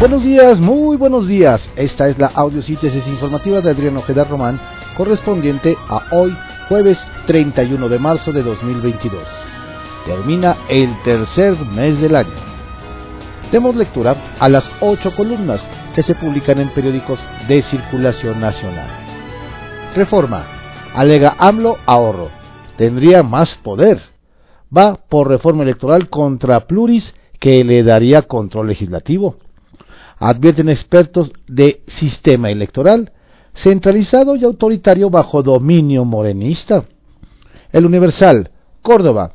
Buenos días, muy buenos días. Esta es la audiosíntesis informativa de Adrián Ojeda Román, correspondiente a hoy, jueves 31 de marzo de 2022. Termina el tercer mes del año. Demos lectura a las ocho columnas que se publican en periódicos de circulación nacional. Reforma. Alega AMLO ahorro. Tendría más poder. Va por reforma electoral contra Pluris que le daría control legislativo advierten expertos de sistema electoral centralizado y autoritario bajo dominio morenista. El Universal, Córdoba,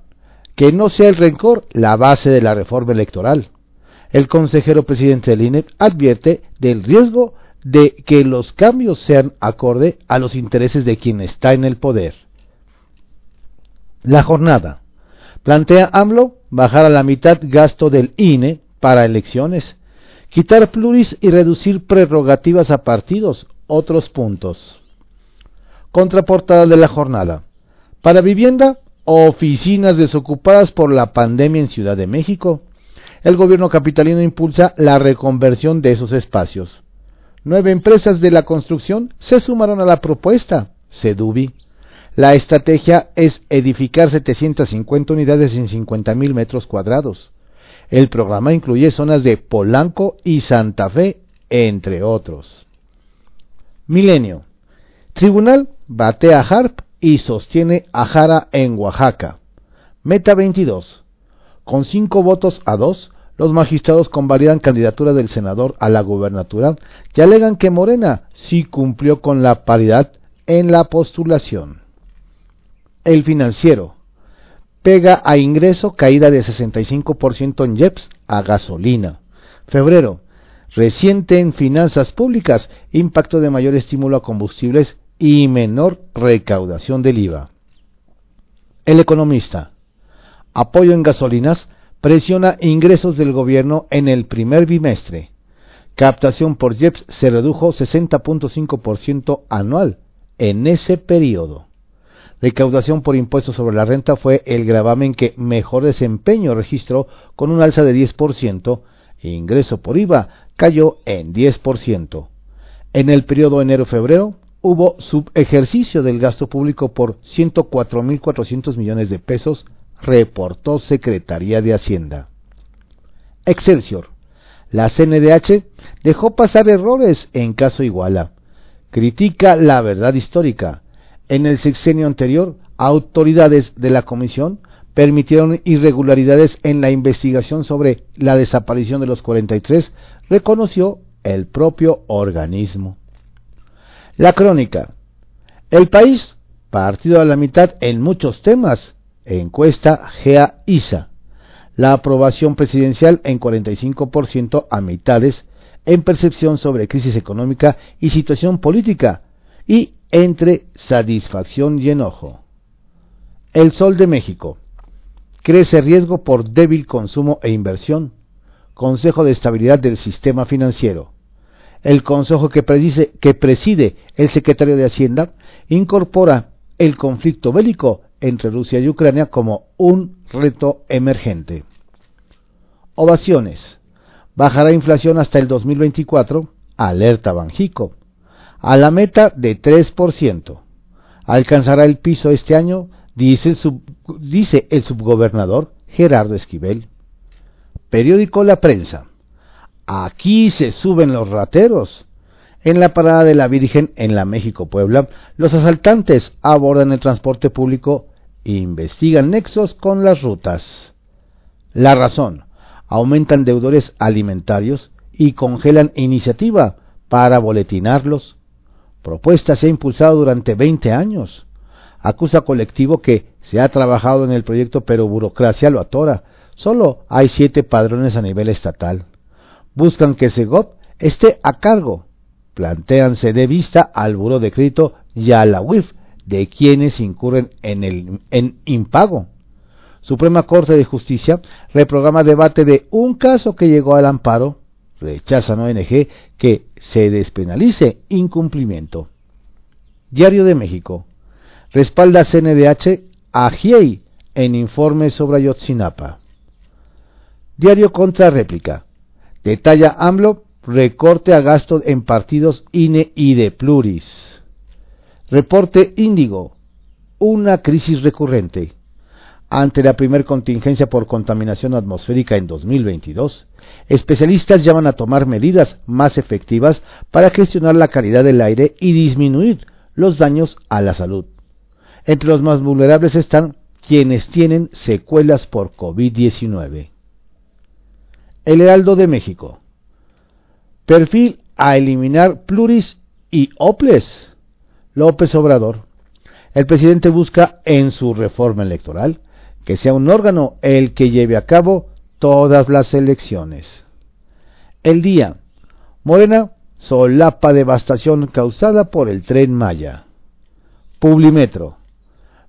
que no sea el rencor la base de la reforma electoral. El consejero presidente del INE advierte del riesgo de que los cambios sean acorde a los intereses de quien está en el poder. La jornada. Plantea AMLO bajar a la mitad gasto del INE para elecciones Quitar pluris y reducir prerrogativas a partidos, otros puntos. Contraportada de la jornada. Para vivienda, oficinas desocupadas por la pandemia en Ciudad de México. El gobierno capitalino impulsa la reconversión de esos espacios. Nueve empresas de la construcción se sumaron a la propuesta. Sedubi. La estrategia es edificar 750 unidades en 50.000 metros cuadrados. El programa incluye zonas de Polanco y Santa Fe, entre otros. Milenio. Tribunal batea a Harp y sostiene a Jara en Oaxaca. Meta 22. Con cinco votos a dos, los magistrados convalidan candidatura del senador a la gubernatura y alegan que Morena sí cumplió con la paridad en la postulación. El financiero pega a ingreso caída de 65% en JEPS a gasolina. Febrero, reciente en finanzas públicas, impacto de mayor estímulo a combustibles y menor recaudación del IVA. El economista, apoyo en gasolinas, presiona ingresos del gobierno en el primer bimestre. Captación por JEPS se redujo 60.5% anual en ese periodo. Recaudación por impuestos sobre la renta fue el gravamen que mejor desempeño registró con un alza de 10%, e ingreso por IVA cayó en 10%. En el periodo enero-febrero hubo subejercicio del gasto público por 104.400 millones de pesos, reportó Secretaría de Hacienda. Excelsior. La CNDH dejó pasar errores en caso Iguala. Critica la verdad histórica en el sexenio anterior, autoridades de la Comisión permitieron irregularidades en la investigación sobre la desaparición de los 43, reconoció el propio organismo. La crónica. El país, partido a la mitad en muchos temas, encuesta GEA-ISA. La aprobación presidencial en 45% a mitades en percepción sobre crisis económica y situación política y entre satisfacción y enojo. El Sol de México. Crece riesgo por débil consumo e inversión. Consejo de Estabilidad del Sistema Financiero. El consejo que, preside el secretario de Hacienda incorpora el conflicto bélico entre Rusia y Ucrania como un reto emergente. Ovaciones. Bajará inflación hasta el 2024, alerta Banjico a la meta de 3%. Alcanzará el piso este año, dice el, subgobernador Gerardo Esquivel. Periódico La Prensa. Aquí se suben los rateros. En la parada de la Virgen en la México Puebla, los asaltantes abordan el transporte público e investigan nexos con las rutas. La razón, aumentan deudores alimentarios y congelan iniciativa para boletinarlos propuesta se ha impulsado durante 20 años. Acusa colectivo que se ha trabajado en el proyecto pero burocracia lo atora. Solo hay siete padrones a nivel estatal. Buscan que Segov esté a cargo. Plantean se dé vista al buro de crédito y a la UIF de quienes incurren en el en impago. Suprema Corte de Justicia reprograma debate de un caso que llegó al amparo rechazan ONG que se despenalice incumplimiento. Diario de México. Respalda CNDH a GIEI en informe sobre Ayotzinapa. Diario contra réplica. Detalla AMLO recorte a gasto en partidos INE y de Pluris. Reporte Índigo, una crisis recurrente. Ante la primer contingencia por contaminación atmosférica en 2022, especialistas llaman a tomar medidas más efectivas para gestionar la calidad del aire y disminuir los daños a la salud. Entre los más vulnerables están quienes tienen secuelas por COVID-19. El Heraldo de México. Perfil a eliminar pluris y oples. López Obrador. El presidente busca en su reforma electoral que sea un órgano el que lleve a cabo todas las elecciones. El día. Morena solapa devastación causada por el tren Maya. Publimetro.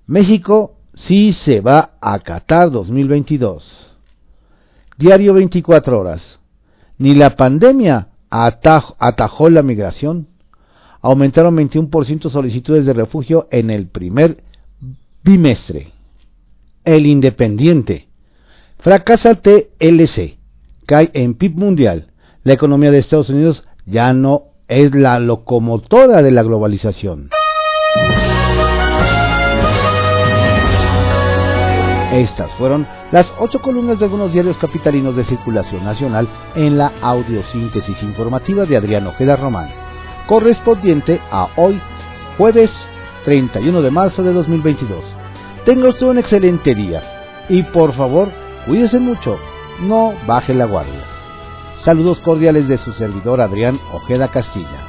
México sí se va a Qatar 2022. Diario 24 horas. Ni la pandemia atajó la migración. Aumentaron 21% solicitudes de refugio en el primer bimestre. El Independiente. Fracasa TLC. Cae en PIB mundial. La economía de Estados Unidos ya no es la locomotora de la globalización. Estas fueron las ocho columnas de algunos diarios capitalinos de circulación nacional en la audiosíntesis informativa de Adrián Ojeda Román, correspondiente a hoy, jueves 31 de marzo de 2022. Tenga usted un excelente día y por favor, cuídese mucho, no baje la guardia. Saludos cordiales de su servidor Adrián Ojeda Castilla.